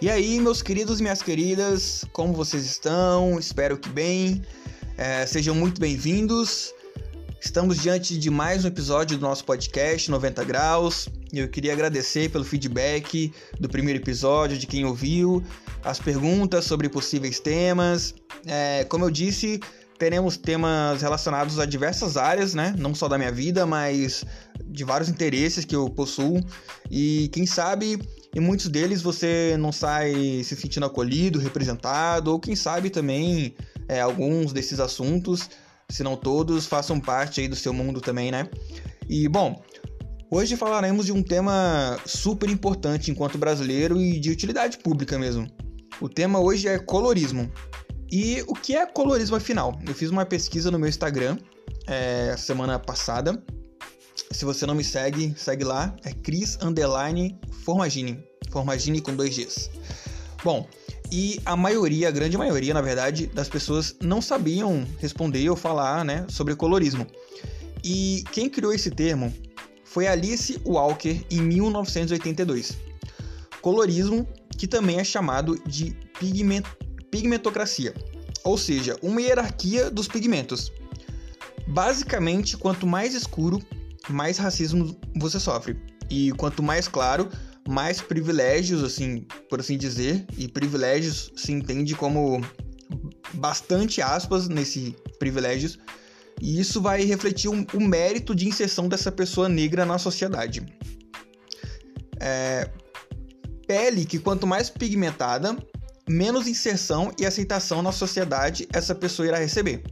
E aí, meus queridos minhas queridas, como vocês estão? Espero que bem. É, sejam muito bem-vindos. Estamos diante de mais um episódio do nosso podcast 90 Graus. Eu queria agradecer pelo feedback do primeiro episódio, de quem ouviu, as perguntas sobre possíveis temas. É, como eu disse, teremos temas relacionados a diversas áreas, né? Não só da minha vida, mas de vários interesses que eu possuo. E quem sabe, em muitos deles você não sai se sentindo acolhido, representado, ou quem sabe também é, alguns desses assuntos, se não todos, façam parte aí do seu mundo também, né? E bom, hoje falaremos de um tema super importante enquanto brasileiro e de utilidade pública mesmo. O tema hoje é colorismo. E o que é colorismo afinal? Eu fiz uma pesquisa no meu Instagram é, semana passada. Se você não me segue, segue lá. É Cris Underline Formagini. Formagini com dois Gs. Bom, e a maioria, a grande maioria, na verdade, das pessoas não sabiam responder ou falar né, sobre colorismo. E quem criou esse termo foi Alice Walker em 1982. Colorismo, que também é chamado de pigmento pigmentocracia, ou seja, uma hierarquia dos pigmentos. Basicamente, quanto mais escuro, mais racismo você sofre. E quanto mais claro, mais privilégios, assim, por assim dizer, e privilégios se entende como bastante aspas nesse privilégios, e isso vai refletir o um, mérito de inserção dessa pessoa negra na sociedade. É, pele que quanto mais pigmentada, menos inserção e aceitação na sociedade essa pessoa irá receber.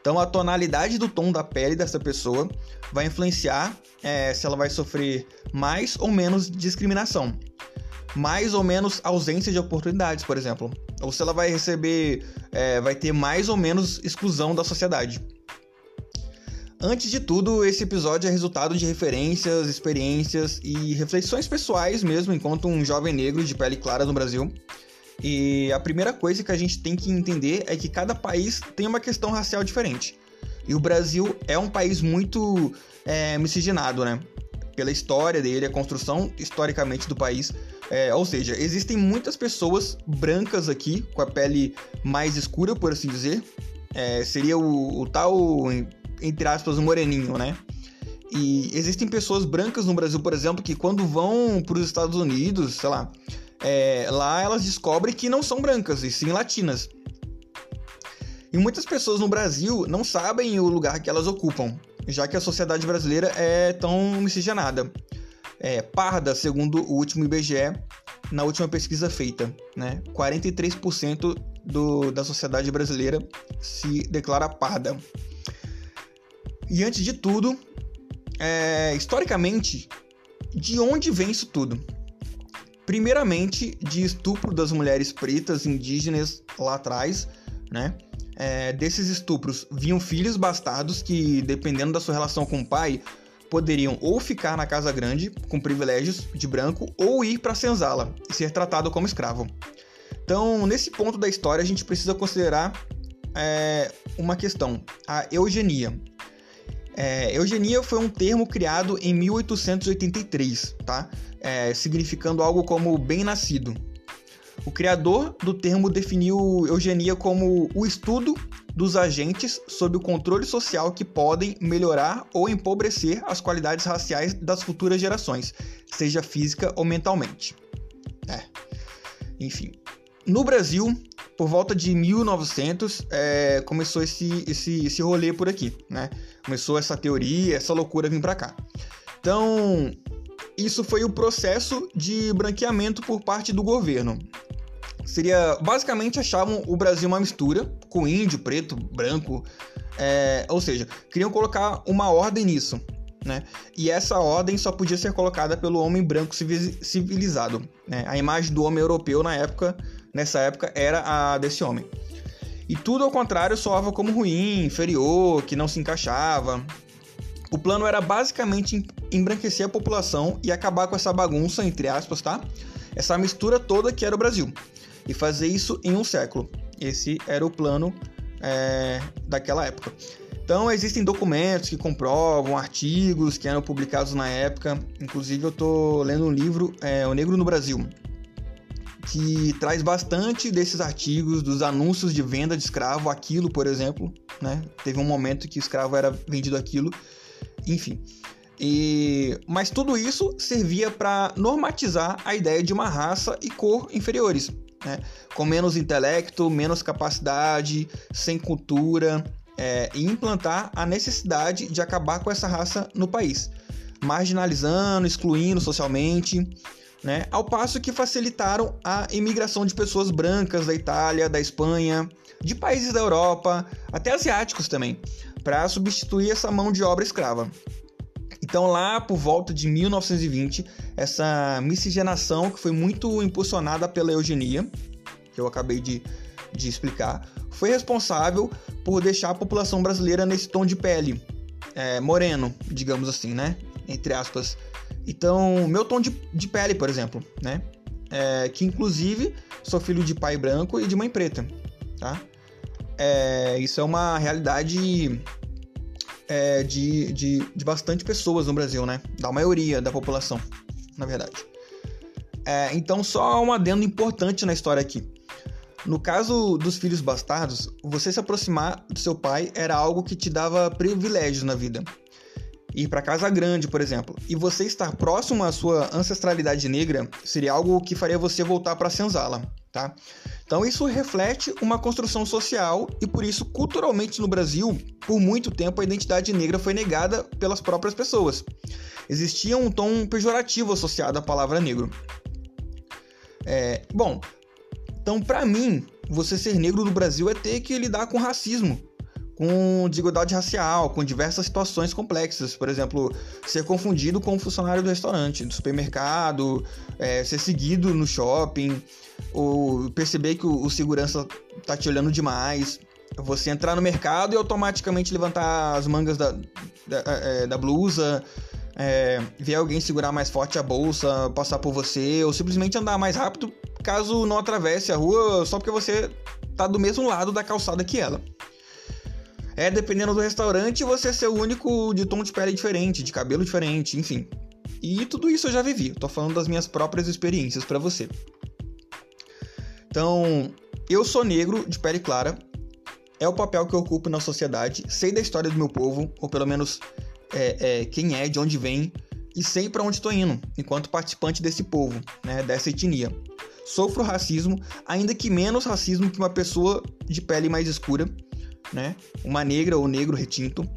Então, a tonalidade do tom da pele dessa pessoa vai influenciar é, se ela vai sofrer mais ou menos discriminação, mais ou menos ausência de oportunidades, por exemplo, ou se ela vai receber, é, vai ter mais ou menos exclusão da sociedade. Antes de tudo, esse episódio é resultado de referências, experiências e reflexões pessoais mesmo, enquanto um jovem negro de pele clara no Brasil. E a primeira coisa que a gente tem que entender é que cada país tem uma questão racial diferente. E o Brasil é um país muito é, miscigenado, né? Pela história dele, a construção historicamente do país. É, ou seja, existem muitas pessoas brancas aqui, com a pele mais escura, por assim dizer. É, seria o, o tal, entre aspas, moreninho, né? E existem pessoas brancas no Brasil, por exemplo, que quando vão para os Estados Unidos, sei lá, é, lá elas descobrem que não são brancas, e sim latinas. E muitas pessoas no Brasil não sabem o lugar que elas ocupam, já que a sociedade brasileira é tão miscigenada. É, parda, segundo o último IBGE, na última pesquisa feita, né? 43% do, da sociedade brasileira se declara parda. E antes de tudo, é, historicamente, de onde vem isso tudo? Primeiramente, de estupro das mulheres pretas indígenas lá atrás, né? É, desses estupros vinham filhos bastardos que, dependendo da sua relação com o pai, poderiam ou ficar na casa grande com privilégios de branco ou ir para a senzala e ser tratado como escravo. Então, nesse ponto da história, a gente precisa considerar é, uma questão: a eugenia. É, eugenia foi um termo criado em 1883, tá? É, significando algo como bem-nascido. O criador do termo definiu eugenia como o estudo dos agentes sob o controle social que podem melhorar ou empobrecer as qualidades raciais das futuras gerações, seja física ou mentalmente. É. Enfim. No Brasil, por volta de 1900, é, começou esse, esse, esse rolê por aqui, né? Começou essa teoria, essa loucura vir para cá. Então, isso foi o processo de branqueamento por parte do governo. Seria, basicamente, achavam o Brasil uma mistura com índio, preto, branco, é, ou seja, queriam colocar uma ordem nisso, né? E essa ordem só podia ser colocada pelo homem branco civilizado. Né? A imagem do homem europeu na época nessa época era a desse homem. E tudo ao contrário soava como ruim, inferior, que não se encaixava. O plano era basicamente embranquecer a população e acabar com essa bagunça, entre aspas, tá? Essa mistura toda que era o Brasil. E fazer isso em um século. Esse era o plano é, daquela época. Então existem documentos que comprovam, artigos que eram publicados na época. Inclusive eu estou lendo um livro, é, O Negro no Brasil, que traz bastante desses artigos, dos anúncios de venda de escravo, aquilo, por exemplo, né? Teve um momento que o escravo era vendido aquilo, enfim. E, mas tudo isso servia para normatizar a ideia de uma raça e cor inferiores, né? com menos intelecto, menos capacidade, sem cultura, é, e implantar a necessidade de acabar com essa raça no país, marginalizando, excluindo socialmente, né? ao passo que facilitaram a imigração de pessoas brancas da Itália, da Espanha, de países da Europa, até asiáticos também, para substituir essa mão de obra escrava. Então, lá por volta de 1920, essa miscigenação que foi muito impulsionada pela eugenia, que eu acabei de, de explicar, foi responsável por deixar a população brasileira nesse tom de pele é, moreno, digamos assim, né? Entre aspas. Então, meu tom de, de pele, por exemplo, né? É, que inclusive sou filho de pai branco e de mãe preta, tá? É, isso é uma realidade é, de, de, de bastante pessoas no Brasil, né? Da maioria da população, na verdade. É, então, só um adendo importante na história aqui. No caso dos filhos bastardos, você se aproximar do seu pai era algo que te dava privilégios na vida. Ir para casa grande, por exemplo, e você estar próximo à sua ancestralidade negra seria algo que faria você voltar para a senzala, tá? Então isso reflete uma construção social e por isso culturalmente no Brasil, por muito tempo a identidade negra foi negada pelas próprias pessoas. Existia um tom pejorativo associado à palavra negro. É, bom, então para mim, você ser negro no Brasil é ter que lidar com racismo, com desigualdade racial, com diversas situações complexas. Por exemplo, ser confundido com um funcionário do restaurante, do supermercado, é, ser seguido no shopping, ou perceber que o, o, segurança tá te olhando demais. Você entrar no mercado e automaticamente levantar as mangas da, da, é, da blusa, é, ver alguém segurar mais forte a bolsa, passar por você, ou simplesmente andar mais rápido caso não atravesse a rua só porque você tá do mesmo lado da calçada que ela. É, dependendo do restaurante, você ser o único de tom de pele diferente, de cabelo diferente, enfim. E tudo isso eu já vivi. Tô falando das minhas próprias experiências para você. Então, eu sou negro, de pele clara. É o papel que eu ocupo na sociedade. Sei da história do meu povo, ou pelo menos é, é, quem é, de onde vem, e sei para onde estou indo, enquanto participante desse povo, né, dessa etnia. Sofro racismo, ainda que menos racismo que uma pessoa de pele mais escura, né? Uma negra ou negro retinto.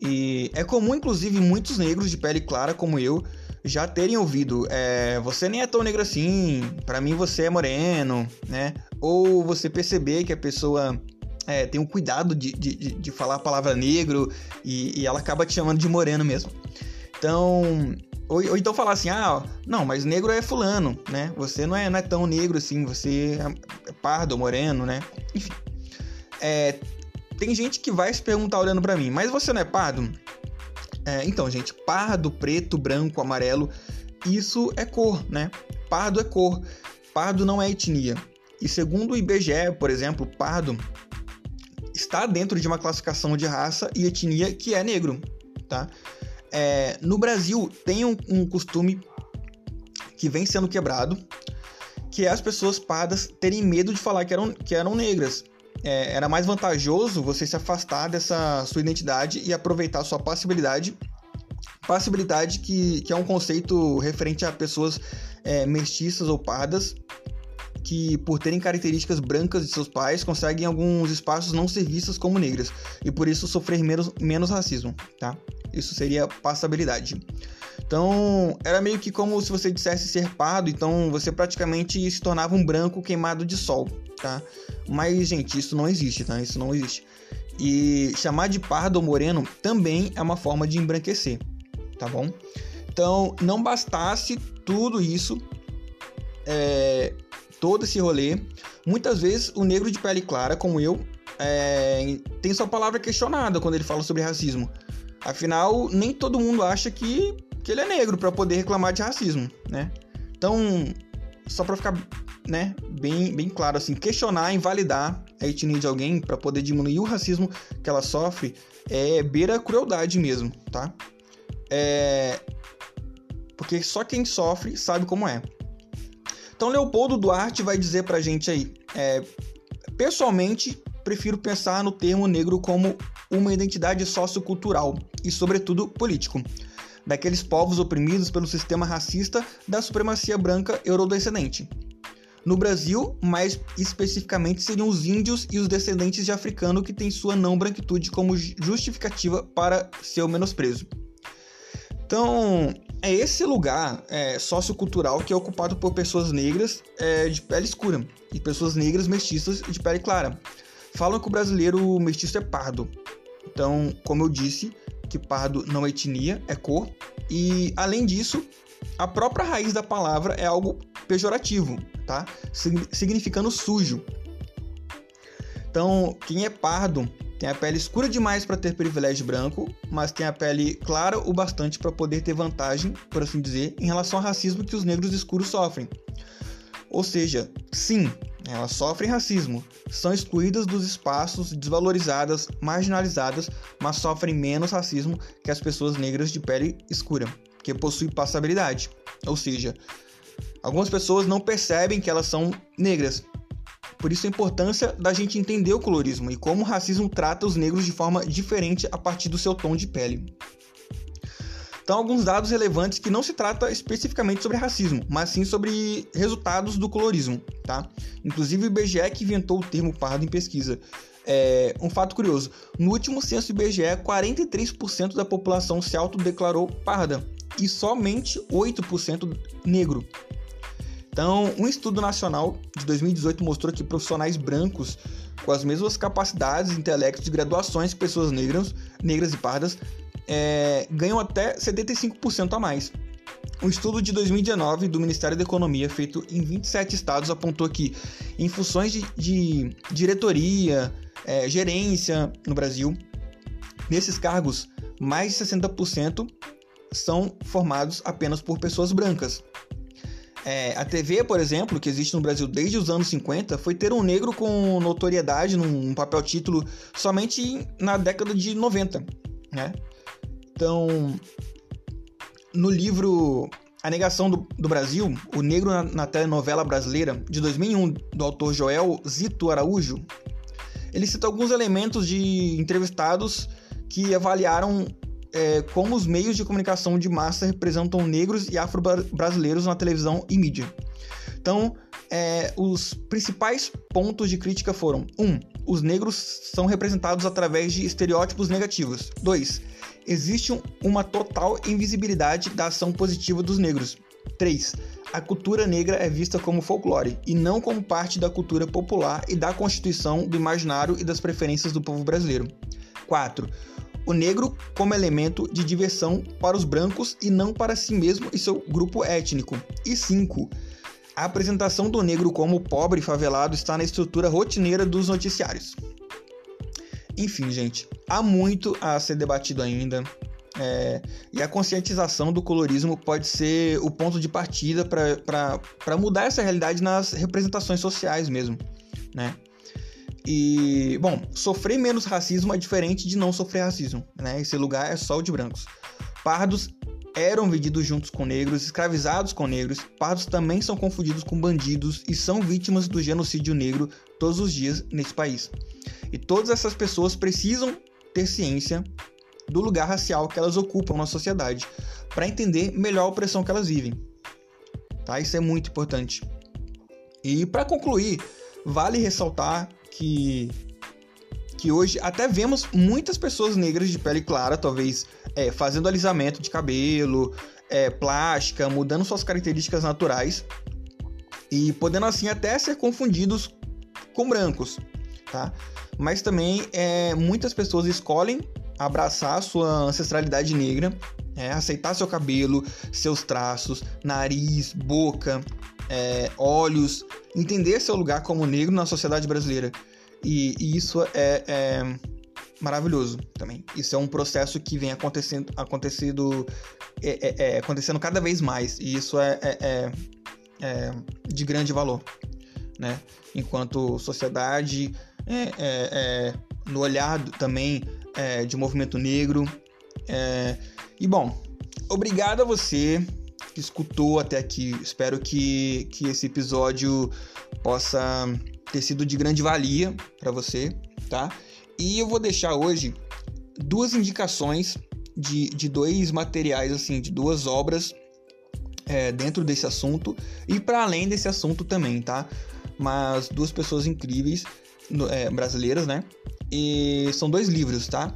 E é comum, inclusive, muitos negros de pele clara como eu já terem ouvido: é, você nem é tão negro assim, para mim você é moreno, né? Ou você perceber que a pessoa é, tem um cuidado de, de, de falar a palavra negro e, e, ela acaba te chamando de moreno mesmo. Então, ou, ou, então falar assim: ah, não, mas negro é fulano, né? Você não é, não é tão negro assim, você é pardo, moreno, né? Enfim. É, tem gente que vai se perguntar olhando para mim, mas você não é pardo? É, então, gente, pardo, preto, branco, amarelo, isso é cor, né? Pardo é cor. Pardo não é etnia. E segundo o IBGE, por exemplo, pardo está dentro de uma classificação de raça e etnia que é negro, tá? É, no Brasil tem um, um costume que vem sendo quebrado, que é as pessoas pardas terem medo de falar que eram, que eram negras é, era mais vantajoso você se afastar dessa sua identidade e aproveitar sua passibilidade. Passibilidade que, que é um conceito referente a pessoas é, mestiças ou pardas que, por terem características brancas de seus pais, conseguem em alguns espaços não ser vistas como negras e por isso sofrer menos, menos racismo, tá? Isso seria passabilidade. Então, era meio que como se você dissesse ser pardo, então você praticamente se tornava um branco queimado de sol, tá? Mas, gente, isso não existe, tá? Isso não existe. E chamar de pardo ou moreno também é uma forma de embranquecer, tá bom? Então, não bastasse tudo isso, é, todo esse rolê, muitas vezes o negro de pele clara, como eu, é, tem sua palavra questionada quando ele fala sobre racismo. Afinal, nem todo mundo acha que, que ele é negro para poder reclamar de racismo, né? Então, só para ficar né, bem, bem claro assim, questionar, invalidar a etnia de alguém para poder diminuir o racismo que ela sofre é beira crueldade mesmo, tá? É... Porque só quem sofre sabe como é. Então, Leopoldo Duarte vai dizer pra gente aí: é, pessoalmente, prefiro pensar no termo negro como uma identidade sociocultural e, sobretudo, político, daqueles povos oprimidos pelo sistema racista da supremacia branca eurodescendente. No Brasil, mais especificamente, seriam os índios e os descendentes de africano que têm sua não branquitude como justificativa para seu menosprezo. Então, é esse lugar é, sociocultural que é ocupado por pessoas negras é, de pele escura e pessoas negras mestiças de pele clara. Falam que o brasileiro mestiço é pardo. Então, como eu disse, que pardo não é etnia, é cor. E, além disso, a própria raiz da palavra é algo pejorativo, tá? Significando sujo. Então, quem é pardo tem a pele escura demais para ter privilégio branco, mas tem a pele clara o bastante para poder ter vantagem, por assim dizer, em relação ao racismo que os negros escuros sofrem. Ou seja, sim, elas sofrem racismo, são excluídas dos espaços, desvalorizadas, marginalizadas, mas sofrem menos racismo que as pessoas negras de pele escura, que possuem passabilidade. Ou seja, algumas pessoas não percebem que elas são negras, por isso a importância da gente entender o colorismo e como o racismo trata os negros de forma diferente a partir do seu tom de pele. Então, alguns dados relevantes que não se trata especificamente sobre racismo, mas sim sobre resultados do colorismo, tá? Inclusive o IBGE que inventou o termo pardo em pesquisa. É, um fato curioso: no último censo IBGE, 43% da população se autodeclarou parda e somente 8% negro. Então, um estudo nacional de 2018 mostrou que profissionais brancos com as mesmas capacidades intelectos de graduações que pessoas negras, negras e pardas é, ganham até 75% a mais. Um estudo de 2019 do Ministério da Economia, feito em 27 estados, apontou que, em funções de, de diretoria, é, gerência no Brasil, nesses cargos, mais de 60% são formados apenas por pessoas brancas. É, a TV, por exemplo, que existe no Brasil desde os anos 50, foi ter um negro com notoriedade num papel título somente na década de 90, né? Então, no livro A Negação do, do Brasil, O Negro na, na, Telenovela Brasileira, de 2001, do autor Joel Zito Araújo, ele cita alguns elementos de entrevistados que avaliaram é, como os meios de comunicação de massa representam negros e afro-brasileiros na televisão e mídia. Então, é, os principais pontos de crítica foram: 1. Um, os negros são representados através de estereótipos negativos. 2. Existe uma total invisibilidade da ação positiva dos negros. 3. A cultura negra é vista como folclore e não como parte da cultura popular e da constituição do imaginário e das preferências do povo brasileiro. 4 o negro como elemento de diversão para os brancos e não para si mesmo e seu grupo étnico. E 5. A apresentação do negro como pobre favelado está na estrutura rotineira dos noticiários. Enfim, gente, há muito a ser debatido ainda. É, e a conscientização do colorismo pode ser o ponto de partida para mudar essa realidade nas representações sociais mesmo, né? E, bom, sofrer menos racismo é diferente de não sofrer racismo, né? Esse lugar é só o de brancos. Pardos eram vendidos juntos com negros, escravizados com negros. Pardos também são confundidos com bandidos e são vítimas do genocídio negro todos os dias nesse país. E todas essas pessoas precisam ter ciência do lugar racial que elas ocupam na sociedade para entender melhor a opressão que elas vivem. Tá? Isso é muito importante. E para concluir, vale ressaltar que que hoje até vemos muitas pessoas negras de pele clara, talvez é, fazendo alisamento de cabelo, é, plástica, mudando suas características naturais e podendo assim até ser confundidos com brancos, tá? Mas também é, muitas pessoas escolhem abraçar sua ancestralidade negra, é, aceitar seu cabelo, seus traços, nariz, boca, é, olhos, entender seu lugar como negro na sociedade brasileira. E, e isso é, é, maravilhoso também. Isso é um processo que vem acontecendo, acontecendo, é, é, é acontecendo cada vez mais. E isso é, é, é de grande valor. Né? Enquanto sociedade, no olhar também de movimento negro. e bom, obrigado a você que escutou até aqui. Espero que, que esse episódio possa ter sido de grande valia para você, tá? E eu vou deixar hoje duas indicações de, de dois materiais, assim, de duas obras é, dentro desse assunto e para além desse assunto também, tá? Mas duas pessoas incríveis é, brasileiras, né? E são dois livros, tá?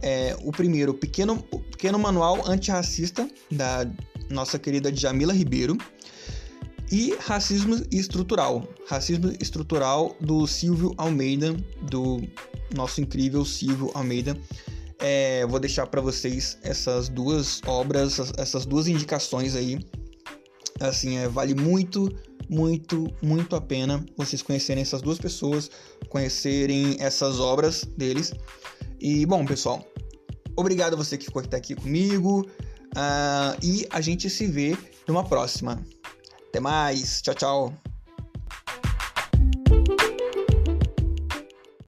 É, o primeiro, o Pequeno, o Pequeno Manual Antirracista, da nossa querida Jamila Ribeiro. E Racismo Estrutural. Racismo Estrutural do Silvio Almeida, do nosso incrível Silvio Almeida. É, vou deixar para vocês essas duas obras, essas duas indicações aí. Assim, é, vale muito, muito, muito a pena vocês conhecerem essas duas pessoas, conhecerem essas obras deles. E bom, pessoal, obrigado a você que ficou até aqui comigo. Uh, e a gente se vê numa próxima. Até mais. Tchau, tchau.